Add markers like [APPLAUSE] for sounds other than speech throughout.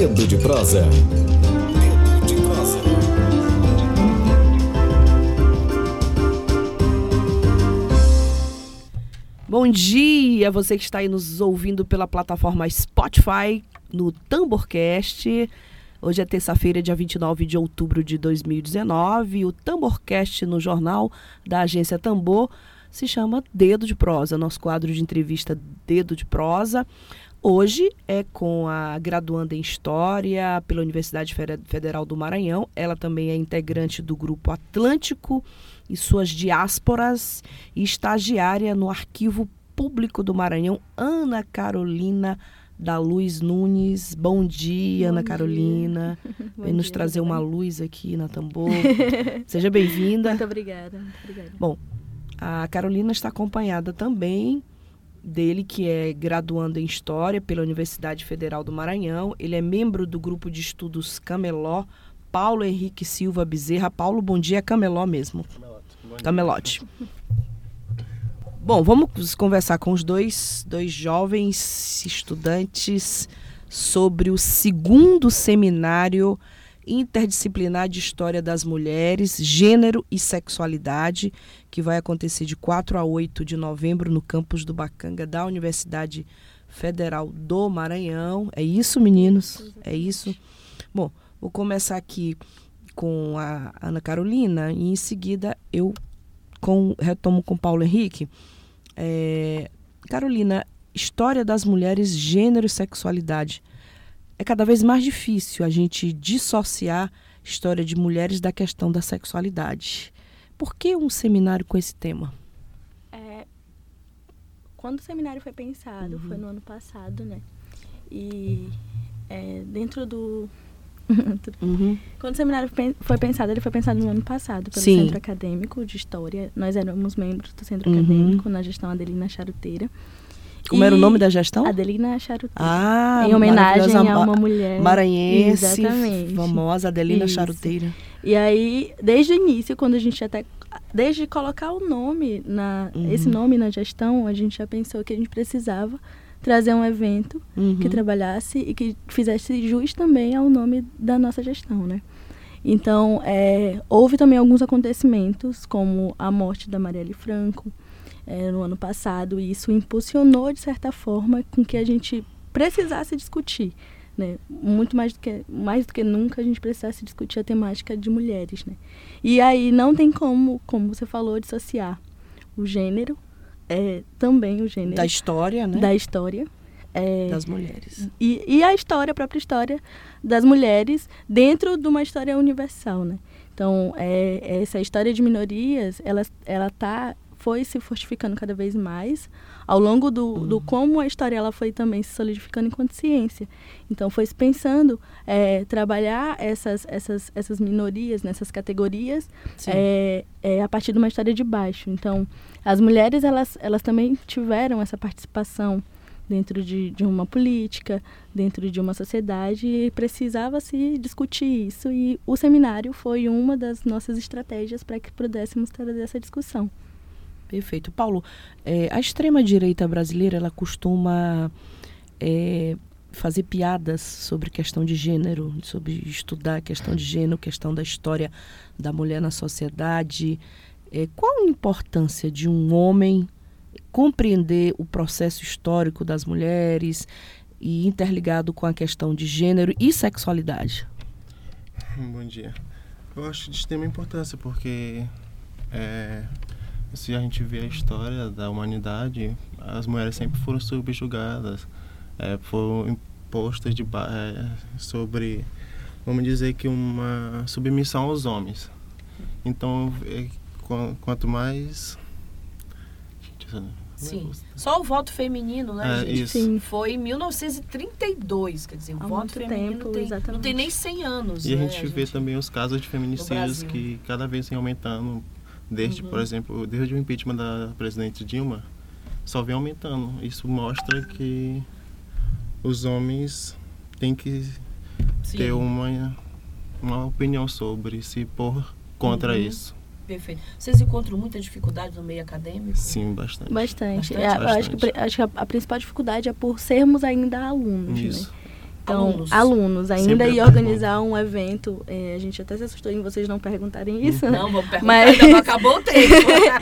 Dedo de prosa. Dedo de prosa. Bom dia, você que está aí nos ouvindo pela plataforma Spotify no Tamborcast. Hoje é terça-feira, dia 29 de outubro de 2019. O Tamborcast no jornal da agência Tambor se chama Dedo de Prosa, nosso quadro de entrevista Dedo de Prosa. Hoje é com a graduanda em História pela Universidade Federal do Maranhão. Ela também é integrante do Grupo Atlântico e suas diásporas e estagiária no Arquivo Público do Maranhão, Ana Carolina da Luz Nunes. Bom dia, Bom Ana dia. Carolina. [LAUGHS] Vem nos trazer uma luz aqui na tambor. [LAUGHS] Seja bem-vinda. Muito obrigada. Muito obrigada. Bom, a Carolina está acompanhada também dele, que é graduando em História pela Universidade Federal do Maranhão. Ele é membro do grupo de estudos Cameló, Paulo Henrique Silva Bezerra. Paulo, bom dia, Cameló mesmo. Camelote. Camelote. [LAUGHS] Bom, vamos conversar com os dois, dois jovens estudantes sobre o segundo seminário interdisciplinar de História das Mulheres, Gênero e Sexualidade, que vai acontecer de 4 a 8 de novembro no campus do Bacanga da Universidade Federal do Maranhão. É isso, meninos? É isso? Bom, vou começar aqui com a Ana Carolina e em seguida eu com, retomo com Paulo Henrique. É, Carolina, História das Mulheres, Gênero e Sexualidade é cada vez mais difícil a gente dissociar história de mulheres da questão da sexualidade. Por que um seminário com esse tema? É, quando o seminário foi pensado, uhum. foi no ano passado, né? E é, dentro do. [LAUGHS] uhum. Quando o seminário foi pensado, ele foi pensado no ano passado pelo Sim. Centro Acadêmico de História. Nós éramos membros do Centro uhum. Acadêmico na gestão Adelina Charuteira. Como e era o nome da gestão? Adelina Charuteira. Ah, em homenagem a uma mulher maranhense, Exatamente. famosa Adelina Isso. Charuteira. E aí, desde o início, quando a gente até desde colocar o nome na uhum. esse nome na gestão, a gente já pensou que a gente precisava trazer um evento uhum. que trabalhasse e que fizesse jus também ao nome da nossa gestão, né? Então, é, houve também alguns acontecimentos, como a morte da Marielle Franco, é, no ano passado, e isso impulsionou, de certa forma, com que a gente precisasse discutir. Né? Muito mais do, que, mais do que nunca a gente precisasse discutir a temática de mulheres. Né? E aí não tem como, como você falou, dissociar o gênero, é, também o gênero. Da história, né? Da história. É, das mulheres. E, e a história, a própria história das mulheres dentro de uma história universal, né? Então, é, essa história de minorias, ela está foi se fortificando cada vez mais ao longo do, uhum. do como a história ela foi também se solidificando enquanto ciência. Então foi se pensando é, trabalhar essas, essas, essas minorias nessas categorias é, é, a partir de uma história de baixo. Então as mulheres elas, elas também tiveram essa participação dentro de, de uma política, dentro de uma sociedade, e precisava se discutir isso. E o seminário foi uma das nossas estratégias para que pudéssemos trazer essa discussão. Perfeito. Paulo, é, a extrema-direita brasileira, ela costuma é, fazer piadas sobre questão de gênero, sobre estudar questão de gênero, questão da história da mulher na sociedade. É, qual a importância de um homem compreender o processo histórico das mulheres e interligado com a questão de gênero e sexualidade? Bom dia. Eu acho de extrema importância porque é, se a gente vê a história da humanidade, as mulheres sempre foram subjugadas, é, foram impostas de, é, sobre, vamos dizer que uma submissão aos homens. Então, é, quanto mais... Sim. Só o voto feminino, né, é, gente? Isso. Sim. Foi em 1932, quer dizer, o Há voto feminino tempo, tem, não tem nem 100 anos. E né, a gente vê gente? também os casos de feminicídios que cada vez vem aumentando Desde, uhum. por exemplo, desde o impeachment da presidente Dilma, só vem aumentando. Isso mostra que os homens têm que Sim. ter uma, uma opinião sobre se pôr contra uhum. isso. Perfeito. Vocês encontram muita dificuldade no meio acadêmico? Sim, bastante. Bastante. bastante. É, bastante. Acho, que, acho que a, a, principal dificuldade é por sermos ainda alunos. Né? Isso. Né? Então, Alunos. alunos, ainda Sempre ia é organizar um evento. é, a gente até se assustou em vocês não perguntarem isso, né? Não, vou perguntar, Mas- ainda não acabou o [LAUGHS] tempo.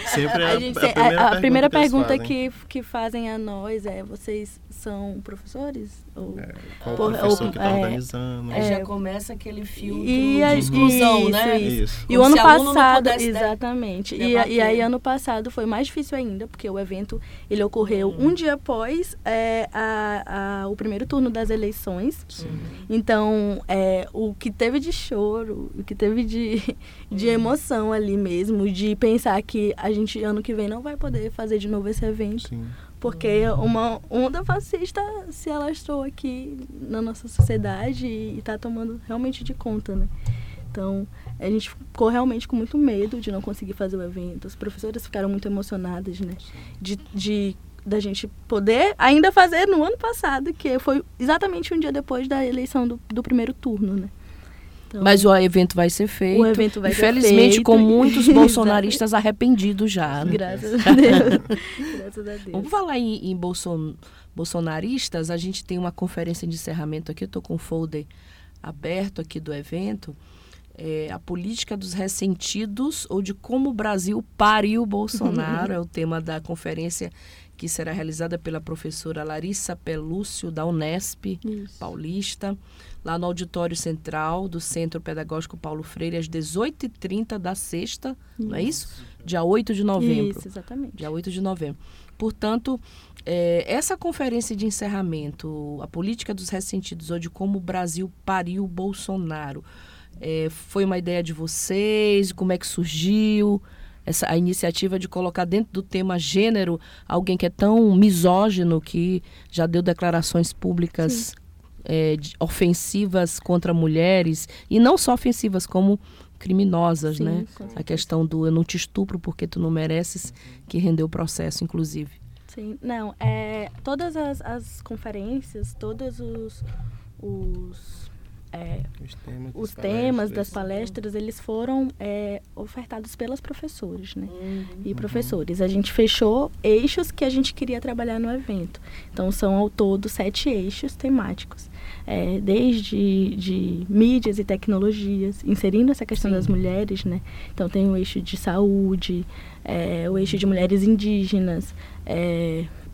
Sempre é A, a, gente a tem- primeira a- a primeira pergunta, pergunta que, que fazem a nós é: vocês são professores? Ou... fazem. É, qual professor ou- que está é, organizando. Aí É. já começa aquele filtro E a- de exclusão, isso, né? isso. Isso. E Como o ano passado, né, exatamente. E, e aí ano passado foi mais difícil ainda, porque o evento ele ocorreu Hum. um dia após é, a, a- o primeiro turno das eleições. Sim. Então, é, o que teve de choro, o que teve de, [LAUGHS] de Uhum. emoção ali mesmo, de pensar que a gente ano que vem não vai poder fazer de novo esse evento, Sim. Porque uma onda fascista se alastrou aqui na nossa sociedade e está tomando realmente de conta, né? Então, a gente ficou realmente com muito medo de não conseguir fazer o evento. As professoras ficaram muito emocionadas, né? De, de da gente poder ainda fazer no ano passado, que foi exatamente um dia depois da eleição do, do primeiro turno, né? Então, Mas o evento vai ser feito. O evento vai ser Infelizmente, feito. com muitos [LAUGHS] bolsonaristas arrependidos já. né? graças a [LAUGHS] Deus. graças a Deus. Vamos falar em, em bolson, bolsonaristas. A gente tem uma conferência de encerramento aqui. Eu estou com o folder aberto aqui do evento. É, a política dos ressentidos ou de como o Brasil pariu Bolsonaro [LAUGHS] é o tema da conferência que será realizada pela professora Larissa Pelúcio da Unesp Isso. Paulista, lá no Auditório Central do Centro Pedagógico Paulo Freire, às 18h30 da sexta, não é isso? Dia 8 de novembro. Isso, exatamente. Dia 8 de novembro. Portanto, é, essa conferência de encerramento, a política dos ressentidos, ou de como o Brasil pariu o Bolsonaro, é, foi uma ideia de vocês? Como é que surgiu? Essa, a iniciativa de colocar dentro do tema gênero alguém que é tão misógino que já deu declarações públicas é, de- ofensivas contra mulheres e não só ofensivas como criminosas, Sim, né? A questão do eu não te estupro porque tu não mereces, que rendeu o processo, inclusive. Sim, não, é, todas as, as conferências, todos os, os, é, Os temas, os das temas das palestras. palestras, eles foram é, ofertados pelas professores, né? Uhum. E professores. A gente fechou eixos que a gente queria trabalhar no evento. Então, são ao todo sete eixos temáticos. É, desde de mídias e tecnologias, inserindo essa questão Sim. das mulheres, né? Então, tem o eixo de saúde, é, o eixo de mulheres indígenas,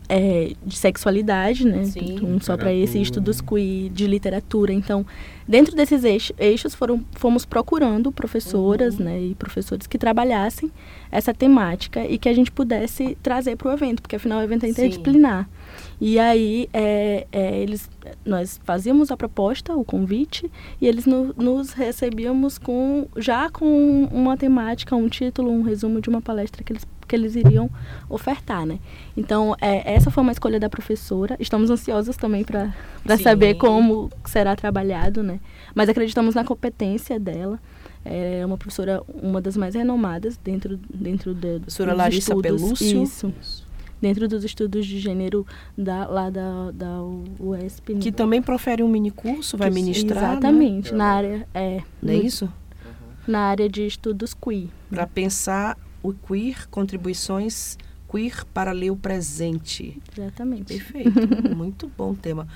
é, de sexualidade, né? Sim. Um só para esse estudos queer, de literatura. Então, dentro desses eixos, eixos foram, fomos procurando professoras Uhum. né, e professores que trabalhassem essa temática e que a gente pudesse trazer para o evento, porque afinal o evento é Sim. interdisciplinar. E aí é, é, eles, nós fazíamos a proposta, o convite, e eles no- nos recebíamos com já com uma temática, um título, um resumo de uma palestra que eles, que eles iriam ofertar, né? Então, é, essa foi uma escolha da professora. Estamos ansiosos também para saber como será trabalhado, né? Mas acreditamos na competência dela. É uma professora, uma das mais renomadas dentro, dentro de, Professora dos Larissa estudos. Pelúcio. Isso. Dentro dos estudos de gênero da, lá da, da UESP. né? Que também profere um mini curso, vai ministrar. né? Exatamente, na área, é, Não é isso? na área de estudos queer. Para pensar o queer, contribuições queer para ler o presente. Exatamente. Perfeito, [LAUGHS] muito bom tema.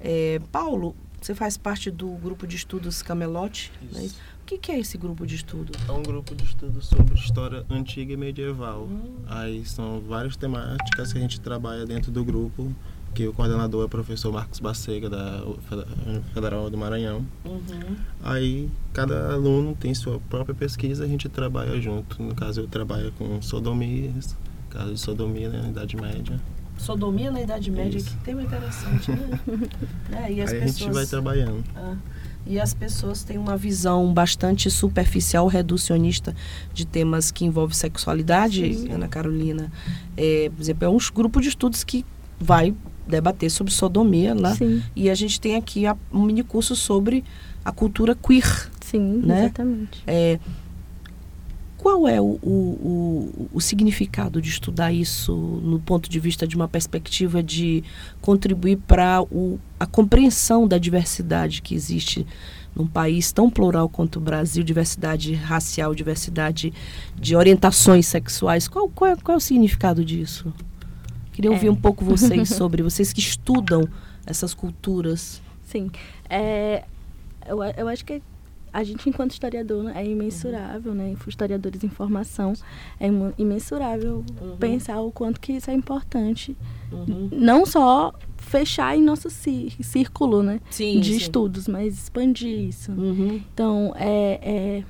É, Paulo, você faz parte do grupo de estudos Camelote? é Isso. O que, que é esse grupo de estudo? É um grupo de estudo sobre história antiga e medieval. Hum. Aí são várias temáticas que a gente trabalha dentro do grupo, que o coordenador é o professor Marcos Bacega, da Federal do Maranhão. Uhum. Aí cada aluno tem sua própria pesquisa, a gente trabalha junto. No caso, eu trabalho com sodomias, caso de sodomia na Idade Média. Sodomia na Idade Média, Isso. que tema interessante, né? [LAUGHS] É, e as Aí a pessoas... gente vai trabalhando. Ah, e as pessoas têm uma visão bastante superficial, reducionista de temas que envolvem sexualidade, Sim. Ana Carolina. É, por exemplo, é um grupo de estudos que vai debater sobre sodomia lá. Sim, E a gente tem aqui a- um mini curso sobre a cultura queer. sim, Né? exatamente. É, qual é o, o, o, o significado de estudar isso no ponto de vista de uma perspectiva de contribuir para a compreensão da diversidade que existe num país tão plural quanto o Brasil, diversidade racial, diversidade de orientações sexuais? Qual, qual, é, qual é o significado disso? Queria ouvir É. um pouco vocês [LAUGHS] sobre, vocês que estudam essas culturas. Sim. É, eu, eu acho que a gente, enquanto historiador, né, é imensurável, né? Historiadores em formação, é imensurável Uhum. pensar o quanto que isso é importante. Uhum. Não só fechar em nosso cí- círculo, né? Sim, de sim. estudos, mas expandir isso. Uhum. Então, é, é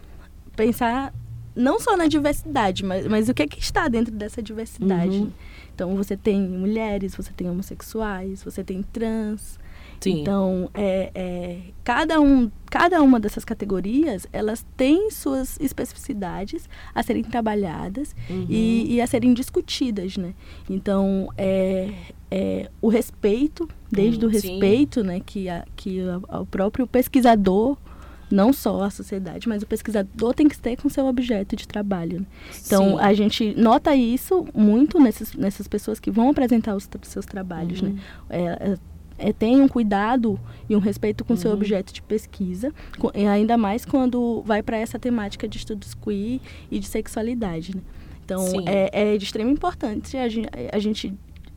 pensar não só na diversidade, mas, mas o que, é que está dentro dessa diversidade. Uhum. Então, você tem mulheres, você tem homossexuais, você tem trans. Sim. Então, é, é, cada, um, cada uma dessas categorias, elas têm suas especificidades a serem trabalhadas Uhum. e, e a serem discutidas, né? Então, é, é, o respeito, desde Hum, o sim. respeito, né, que, a, que a- o próprio pesquisador, não só a sociedade, mas o pesquisador tem que ter com seu objeto de trabalho. né? Então, Sim. a gente nota isso muito nesses, nessas pessoas que vão apresentar os seus trabalhos, Uhum. né? É, é, tem um cuidado e um respeito com o seu Uhum. objeto de pesquisa, co- e ainda mais quando vai para essa temática de estudos queer e de sexualidade. Né? Então, é, é de extrema importância a gente, a gente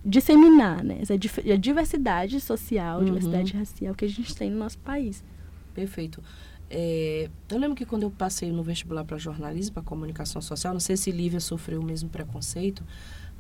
disseminar né? essa a diversidade social, Uhum. diversidade racial que a gente tem no nosso país. Perfeito. É, eu lembro que quando eu passei no vestibular para jornalismo, para comunicação social, não sei se Lívia sofreu o mesmo preconceito,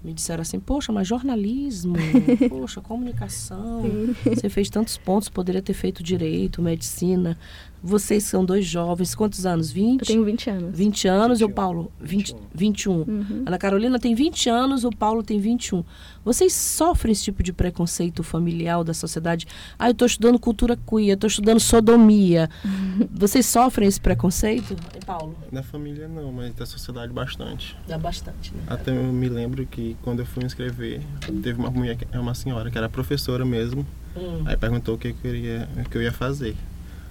me disseram assim, poxa, mas jornalismo, [LAUGHS] poxa, comunicação, você fez tantos pontos, poderia ter feito direito, medicina. Vocês são dois jovens, quantos anos? 20? Eu tenho 20 anos. 20 anos e o 21. Paulo? 20, 21. Uhum. Ana Carolina tem 20 anos, o Paulo tem 21. Vocês sofrem esse tipo de preconceito familiar da sociedade? Ah, eu estou estudando cultura queer, eu estou estudando sodomia. [LAUGHS] Vocês sofrem esse preconceito? E Paulo? Na família não, mas da sociedade bastante. Dá bastante, né? Até eu me lembro que quando eu fui inscrever, teve uma mulher, que- uma senhora que era professora mesmo, Hum. aí perguntou o que eu queria, o que eu ia fazer.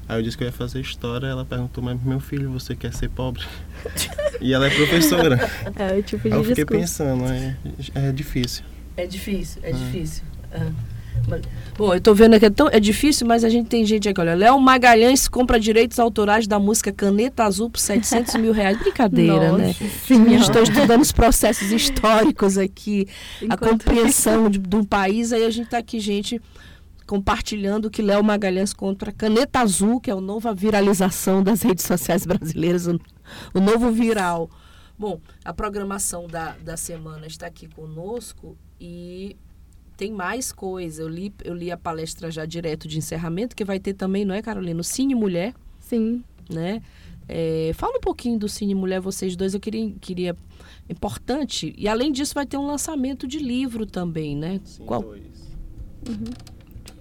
Aí eu disse que eu ia fazer história, ela perguntou, mas meu filho, você quer ser pobre? [LAUGHS] e ela é professora. É o tipo Aí de eu fiquei discurso. pensando, é, é difícil. É difícil, é difícil. Ah. Bom, eu tô vendo aqui, é, tão, é difícil, mas a gente tem gente aqui, olha, Léo Magalhães compra direitos autorais da música Caneta Azul por 700 mil reais. Brincadeira, né? Nossa Senhora. Estou estudando os processos históricos aqui, a Enquanto- compreensão de, um país, aí a gente tá aqui, gente, compartilhando que Léo Magalhães contra Caneta Azul, que é a nova viralização das redes sociais brasileiras, o, o novo viral. Bom, a programação da, da semana está aqui conosco e tem mais coisa. Eu li, eu li a palestra já direto de encerramento, que vai ter também, não é, Carolina? O Cine Mulher, Sim. né? É, fala um pouquinho do Cine Mulher, vocês dois. Eu queria, queria importante. E além disso, vai ter um lançamento de livro também, né? Sim, Qual? dois.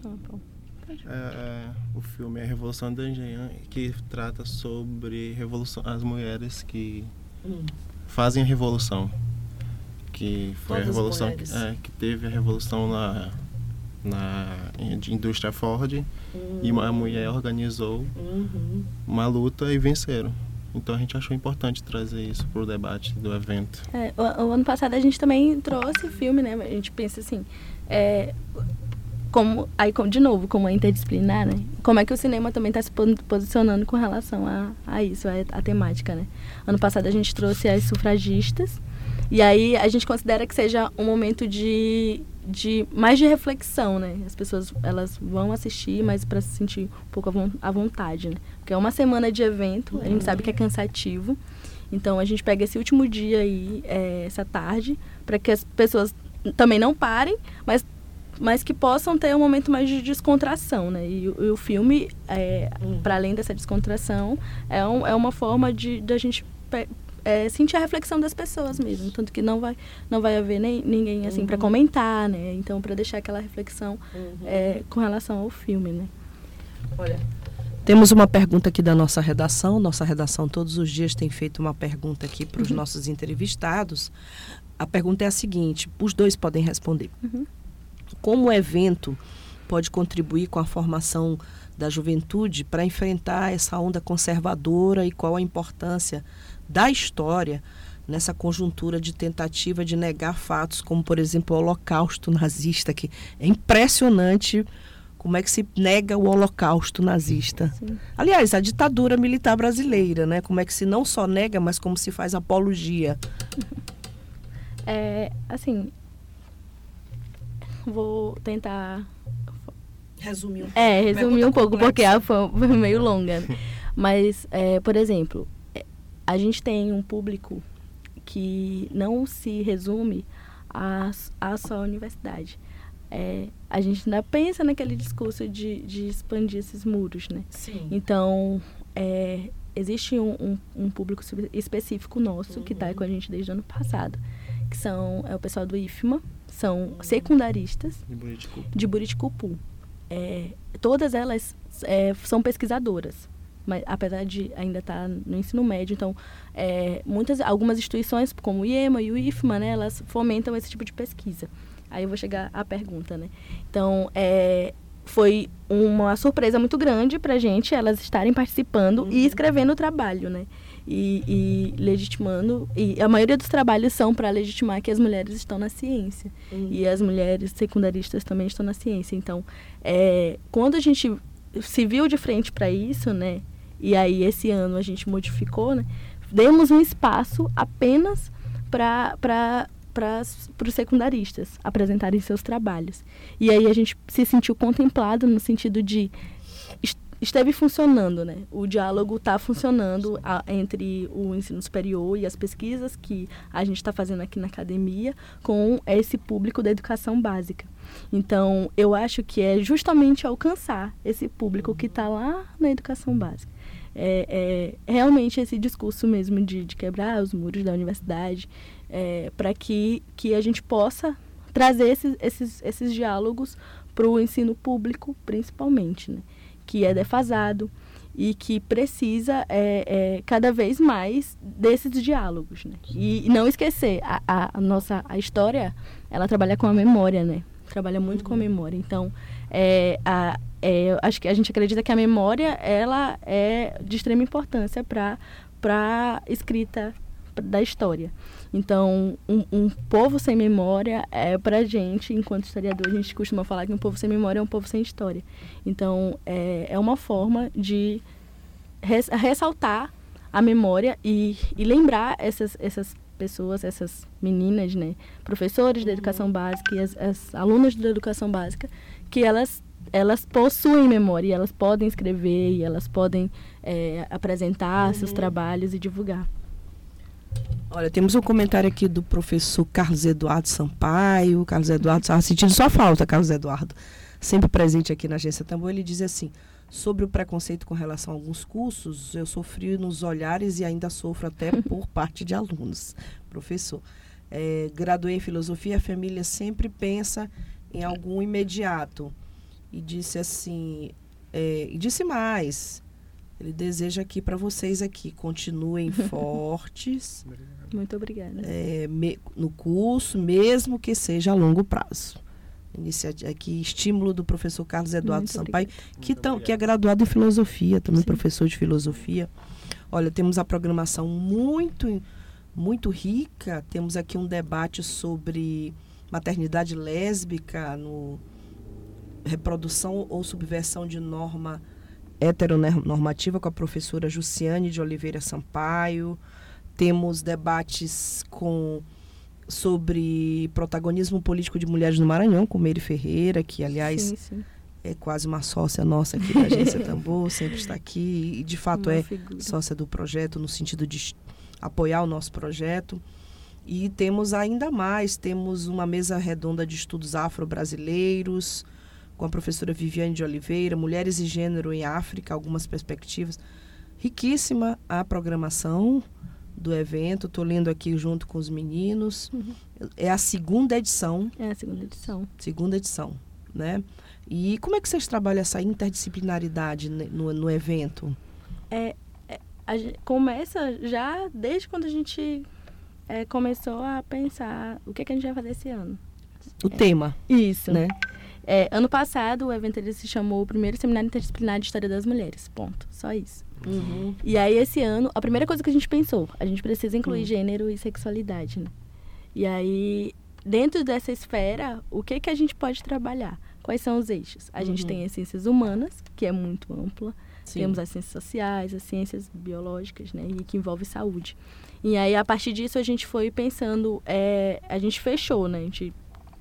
Ah, bom. É, é, o filme é Revolução da Engenhã, que trata sobre revolução, as mulheres que Hum, fazem a revolução. Que foi Todas a revolução é, que teve a revolução na, na de indústria Ford e uma mulher organizou uhum. uma luta e venceram. Então a gente achou importante trazer isso para o debate do evento. É, o, o ano passado a gente também trouxe filme, né? A gente pensa assim, é, como aí de novo, como é interdisciplinar, né? Como é que o cinema também está se posicionando com relação a, a isso, a, a temática, né? Ano passado a gente trouxe as sufragistas e aí a gente considera que seja um momento de, de mais de reflexão, né? As pessoas elas vão assistir, mas para se sentir um pouco à von- à vontade, né? Porque é uma semana de evento, a gente sabe que é cansativo. Então a gente pega esse último dia aí, é, essa tarde, para que as pessoas também não parem, mas, mas que possam ter um momento mais de descontração, né? E, e o filme, é, Hum. para além dessa descontração, é, um, é uma forma de da gente é, sentir a reflexão das pessoas mesmo, tanto que não vai não vai haver nem, ninguém assim para Uhum. comentar, né? Então para deixar aquela reflexão Uhum. é, com relação ao filme, né? Olha, temos uma pergunta aqui da nossa redação. Nossa redação todos os dias tem feito uma pergunta aqui para os nossos entrevistados. A pergunta é a seguinte: os dois podem responder. Uhum. Como o evento pode contribuir com a formação da juventude para enfrentar essa onda conservadora e qual a importância da história nessa conjuntura de tentativa de negar fatos, como por exemplo o Holocausto nazista, que é impressionante como é que se nega o Holocausto nazista. Sim. Aliás, a ditadura militar brasileira, né? Como é que se não só nega, mas como se faz apologia. É, assim, vou tentar Resumir um pouco. É, resumir um pouco, porque a foi meio longa. Mas, é, por exemplo, é, a gente tem um público que não se resume a, a só a universidade. É, a gente ainda pensa naquele discurso de, de expandir esses muros, né? Sim. Então, é, existe um, um, um público específico nosso que está com a gente desde o ano passado, que são é o pessoal do IFMA, são secundaristas De Buriticu. de Buriticupu. É, todas elas é, são pesquisadoras, mas apesar de ainda estar no ensino médio, então é, muitas, algumas instituições como o IEMA e o IFMA, né, elas fomentam esse tipo de pesquisa. Aí eu vou chegar à pergunta, né? Então, é, foi uma surpresa muito grande para a gente elas estarem participando e escrevendo o trabalho, né? E, e legitimando. E a maioria dos trabalhos são para legitimar que as mulheres estão na ciência. E as mulheres secundaristas também estão na ciência. Então, é, quando a gente se viu de frente para isso, né? E aí esse ano a gente modificou, né? Demos um espaço apenas para os secundaristas apresentarem seus trabalhos. E aí a gente se sentiu contemplado no sentido de esteve funcionando, né? O diálogo está funcionando a- entre o ensino superior e as pesquisas que a gente está fazendo aqui na academia com esse público da educação básica. Então, eu acho que é justamente alcançar esse público que está lá na educação básica. É, é realmente esse discurso mesmo de, de quebrar os muros da universidade, para que, que a gente possa trazer esses, esses, esses diálogos para o ensino público, principalmente, né? Que é defasado e que precisa é, é, cada vez mais desses diálogos. Né? E, não esquecer, a, a, nossa a história, ela trabalha com a memória, né? Trabalha muito com a memória. Então, é, a, é, acho que a gente acredita que a memória ela é de extrema importância para para escrita da história. Então, um, um povo sem memória é para gente, enquanto historiador, a gente costuma falar que um povo sem memória é um povo sem história. Então, é, é uma forma de res, ressaltar a memória e, e lembrar essas, essas pessoas, essas meninas, né, professores da educação básica e as, as alunas da educação básica, que elas elas possuem memória, e elas podem escrever e elas podem é, apresentar seus trabalhos e divulgar. Olha, temos um comentário aqui do professor Carlos Eduardo Sampaio. Carlos Eduardo estava sentindo sua falta, Carlos Eduardo. Sempre presente aqui na Agência Tambor. Ele diz assim: sobre o preconceito com relação a alguns cursos, eu sofri nos olhares e ainda sofro até [LAUGHS] por parte de alunos. Professor, é, graduei em filosofia, a família sempre pensa em algum imediato. E disse assim, é, e disse mais. Ele deseja aqui para vocês aqui, continuem [LAUGHS] fortes Muito obrigada. é, me- no curso, mesmo que seja a longo prazo. Iniciativa aqui, estímulo do professor Carlos Eduardo Muito Sampaio, que, tão, que é graduado em filosofia, também Sim. professor de filosofia. Olha, temos a programação muito, muito rica. Temos aqui um debate sobre maternidade lésbica, no reprodução ou subversão de norma heteronormativa com a professora Jussiane de Oliveira Sampaio. Temos debates com sobre protagonismo político de mulheres no Maranhão, com Meire Ferreira, que aliás sim, sim. é quase uma sócia nossa aqui da Agência [LAUGHS] Tambor, sempre está aqui e de fato Uma é figura. sócia do projeto no sentido de apoiar o nosso projeto. E temos ainda mais, temos uma mesa redonda de estudos afro-brasileiros, com a professora Viviane de Oliveira, Mulheres e Gênero em África, algumas perspectivas. Riquíssima a programação do evento, estou lendo aqui junto com os meninos. Uhum. É a segunda edição É a segunda edição. segunda edição, né? E como é que vocês trabalham essa interdisciplinaridade no, no evento? É, é, começa já desde quando a gente é, começou a pensar o que, que a gente vai fazer esse ano. O tema, Isso. né? É, ano passado, o evento ele se chamou o primeiro seminário interdisciplinar de História das Mulheres. Ponto. Só isso. Uhum. E aí, esse ano, a primeira coisa que a gente pensou, a gente precisa incluir Hum. gênero e sexualidade, né? E aí, dentro dessa esfera, o que, que a gente pode trabalhar? Quais são os eixos? A gente Uhum. tem as ciências humanas, que é muito ampla. Sim. Temos as ciências sociais, as ciências biológicas, né? E que envolve saúde. E aí, a partir disso, a gente foi pensando... é, a gente fechou, né? A gente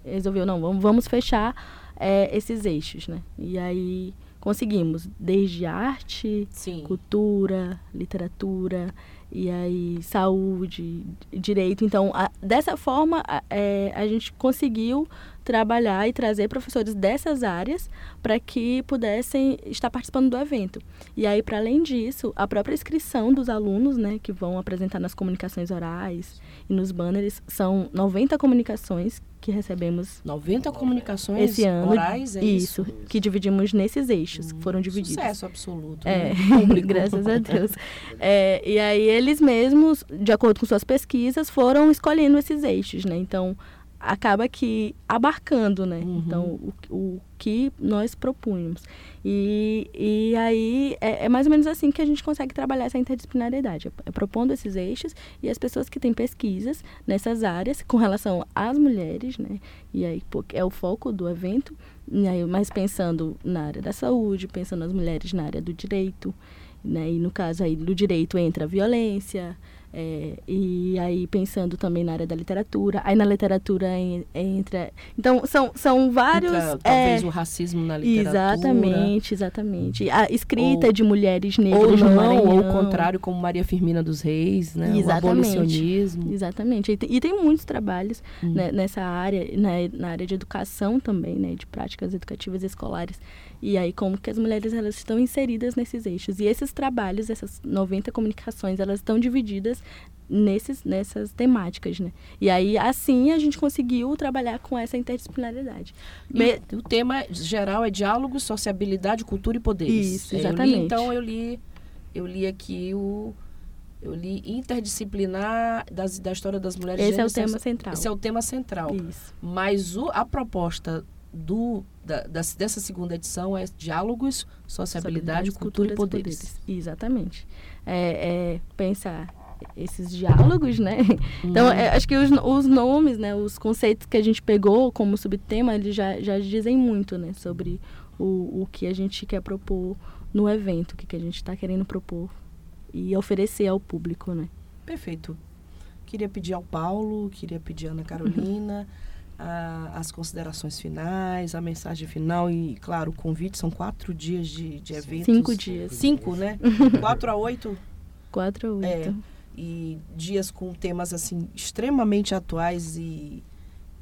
resolveu, não, vamos, vamos fechar é, esses eixos, né? E aí conseguimos desde arte, Sim. cultura, literatura e aí saúde, direito. Então, a, dessa forma, a, é, a gente conseguiu trabalhar e trazer professores dessas áreas para que pudessem estar participando do evento. E aí, para além disso, a própria inscrição dos alunos, né, que vão apresentar nas comunicações orais e nos banners, são 90 comunicações que recebemos 90 comunicações esse ano. orais, é isso? isso, que dividimos nesses eixos, que foram divididos. Sucesso absoluto. É, né? [LAUGHS] Graças a Deus. É, e aí eles mesmos, de acordo com suas pesquisas, foram escolhendo esses eixos, né? Então, acaba que abarcando, né? Uhum. Então, o, o que nós propunhamos. E, e aí é, é mais ou menos assim que a gente consegue trabalhar essa interdisciplinariedade, é, é propondo esses eixos e as pessoas que têm pesquisas nessas áreas com relação às mulheres, né? E aí é o foco do evento, e aí, mas pensando na área da saúde, pensando nas mulheres na área do direito, né? E no caso aí do direito entra a violência, é, e aí pensando também na área da literatura, aí na literatura en- entra. Então são, são vários. Entra, é, talvez o racismo na literatura. Exatamente, exatamente. A escrita Ou- de mulheres Ou negras no não, ou o contrário, como Maria Firmina dos Reis, né? Exatamente. O abolicionismo. Exatamente. E tem, e tem muitos trabalhos Hum. né, nessa área, na, na área de educação também, né, de práticas educativas escolares. E aí como que as mulheres elas estão inseridas nesses eixos. E esses trabalhos, essas 90 comunicações, elas estão divididas nesses, nessas temáticas, né? E aí assim a gente conseguiu trabalhar com essa interdisciplinaridade. Me- o tema geral é diálogo, sociabilidade, cultura e poderes. Isso, É, eu li, exatamente. então eu li, eu li aqui o eu li interdisciplinar das, da história das mulheres. Esse é o tema central. Esse é o tema central. Isso. Mas o, a proposta do, da, das- dessa segunda edição é diálogos, sociabilidade, cultura e culturas poderes. Exatamente. É, é pensar esses diálogos, né? [LAUGHS] Uhum. Então, é, acho que os, os nomes, né, os conceitos que a gente pegou como subtema, eles já, já dizem muito, né, sobre o, o que a gente quer propor no evento, o que, que a gente está querendo propor e oferecer ao público, né? Perfeito. Queria pedir ao Paulo, queria pedir à Ana Carolina a- as considerações finais, a mensagem final e, claro, o convite. São quatro dias de, de eventos. Cinco dias. Cinco, né? [LAUGHS] quatro a oito Quatro ou É. e dias com temas assim extremamente atuais e,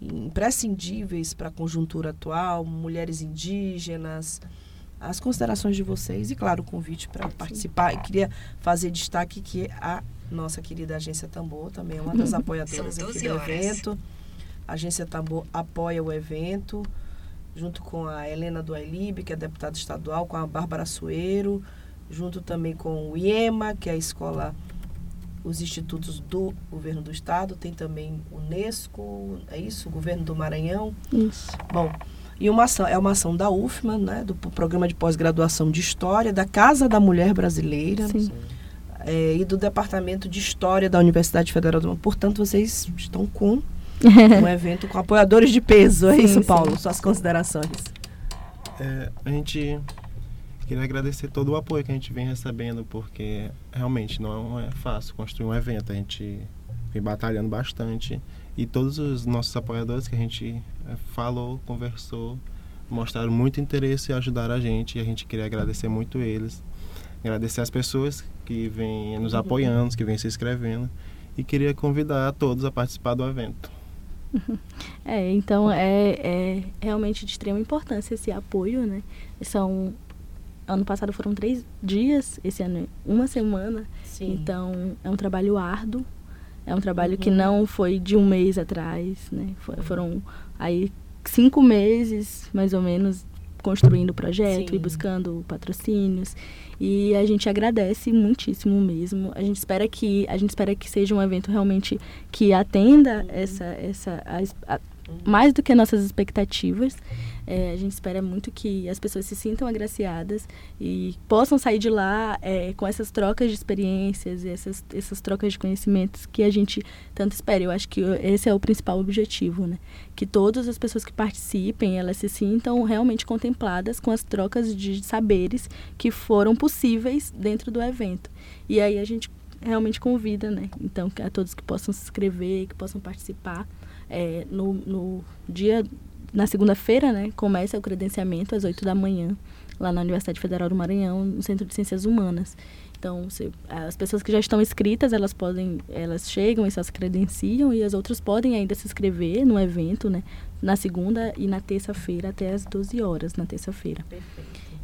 e imprescindíveis para a conjuntura atual, mulheres indígenas, as considerações de vocês e claro o convite para participar. Eu queria fazer destaque que a nossa querida agência Tambor também é uma das [LAUGHS] apoiadoras aqui 12 do horas. evento. A agência Tambor apoia o evento junto com a Helena do Ailib, que é deputada estadual, com a Bárbara Sueiro, junto também com o IEMA, que é a escola, os institutos do governo do estado, tem também o Unesco, é isso, o governo do Maranhão. Isso. Bom, e uma ação, é uma ação da UFMA, né, do programa de pós-graduação de História, da Casa da Mulher Brasileira Sim. é, e do Departamento de História da Universidade Federal do Maranhão. Portanto, vocês estão com [LAUGHS] um evento com apoiadores de peso, é isso, sim. Paulo? Suas considerações. É, a gente queria agradecer todo o apoio que a gente vem recebendo, porque realmente não é fácil construir um evento. A gente vem batalhando bastante e todos os nossos apoiadores que a gente é, falou, conversou, mostraram muito interesse e ajudaram a gente. E a gente queria agradecer muito eles, agradecer as pessoas que vêm nos apoiando, que vêm se inscrevendo e queria convidar a todos a participar do evento. [LAUGHS] É, então é, é realmente de extrema importância esse apoio, né? São ano passado foram três dias, esse ano é uma semana. Sim. Então é um trabalho árduo, é um trabalho que Uhum. não foi de um mês atrás, né? Fo- Foram aí cinco meses, mais ou menos, construindo o projeto Sim. e buscando patrocínios. E a gente agradece muitíssimo mesmo. A gente espera que a gente espera que seja um evento realmente que atenda essa essa as- a- mais do que nossas expectativas. É, a gente espera muito que as pessoas se sintam agraciadas e possam sair de lá é, com essas trocas de experiências e essas, essas trocas de conhecimentos que a gente tanto espera. Eu acho que esse é o principal objetivo, né? Que todas as pessoas que participem, elas se sintam realmente contempladas com as trocas de saberes que foram possíveis dentro do evento. E aí a gente realmente convida, né? Então, a todos que possam se inscrever, que possam participar. É, no, no dia na segunda-feira, né, começa o credenciamento às 8 da manhã, lá na Universidade Federal do Maranhão, no Centro de Ciências Humanas. Então, se, as pessoas que já estão inscritas, elas podem, elas chegam e se credenciam e as outras podem ainda se inscrever no evento, né? Na segunda e na terça-feira até as 12 horas, na terça-feira.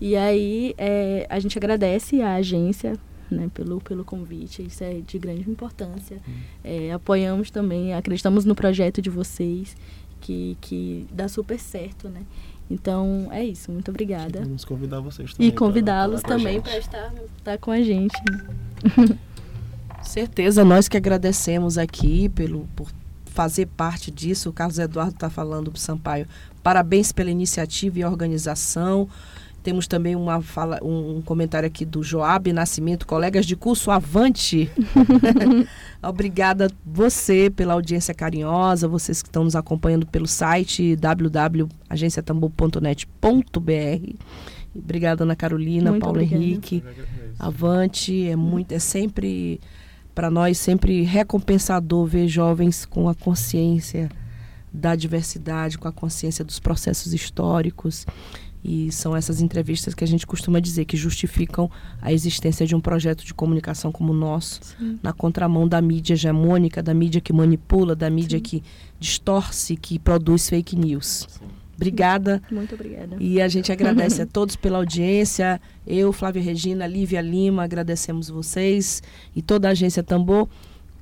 E aí, é, a gente agradece à agência né, pelo, pelo convite, isso é de grande importância. Hum. É, apoiamos também, acreditamos no projeto de vocês, que, que dá super certo, né? Então é isso, muito obrigada. Vamos convidar vocês também. E convidá-los também para estar, estar com a gente. Certeza, nós que agradecemos aqui pelo, por fazer parte disso. O Carlos Eduardo está falando para o Sampaio. Parabéns pela iniciativa e organização. Temos também uma fala, um, comentário aqui do Joab Nascimento, colegas de curso Avante. [LAUGHS] Obrigada você pela audiência carinhosa, vocês que estão nos acompanhando pelo site www.agenciatambu.net.br. Obrigada Ana Carolina, muito Paulo obrigada. Henrique. Avante, é muito é sempre para nós sempre recompensador ver jovens com a consciência da diversidade, com a consciência dos processos históricos e são essas entrevistas que a gente costuma dizer que justificam a existência de um projeto de comunicação como o nosso, Sim. na contramão da mídia hegemônica, da mídia que manipula, da mídia Sim. que distorce, que produz fake news. Sim. Obrigada. Muito obrigada. E a gente agradece a todos pela audiência. Eu, Flávia Regina, Lívia Lima, agradecemos vocês e toda a agência Tambor.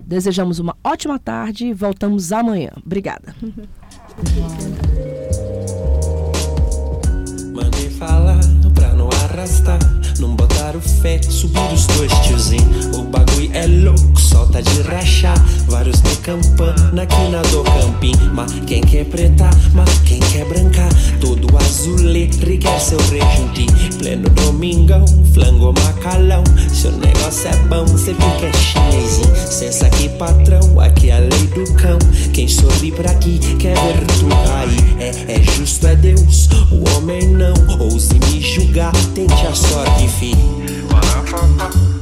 Desejamos uma ótima tarde. Voltamos amanhã. Obrigada. [LAUGHS] não arrastar. O fé, subir os dois tiozinho. O bagulho é louco, solta de rachar. Vários de campana aqui na do camping. Mas quem quer preta, mas quem quer brancar. Todo azulê, requer seu rejunte. Pleno domingão, flango macalão. Se o negócio é bom, cê fica chinesinho. Sensa aqui, patrão, aqui é a lei do cão. Quem sorri pra aqui quer ver tu cair. É, é justo, é Deus, o homem não. Ouse me julgar, tente a sorte, filho. Na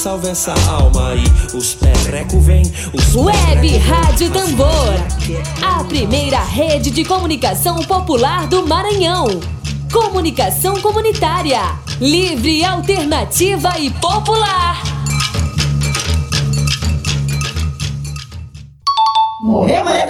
salve essa alma aí. Os perreco vem, os Web Rádio Tambor, a primeira rede de comunicação popular do Maranhão. Comunicação comunitária, livre, alternativa e popular. Morreu, mas é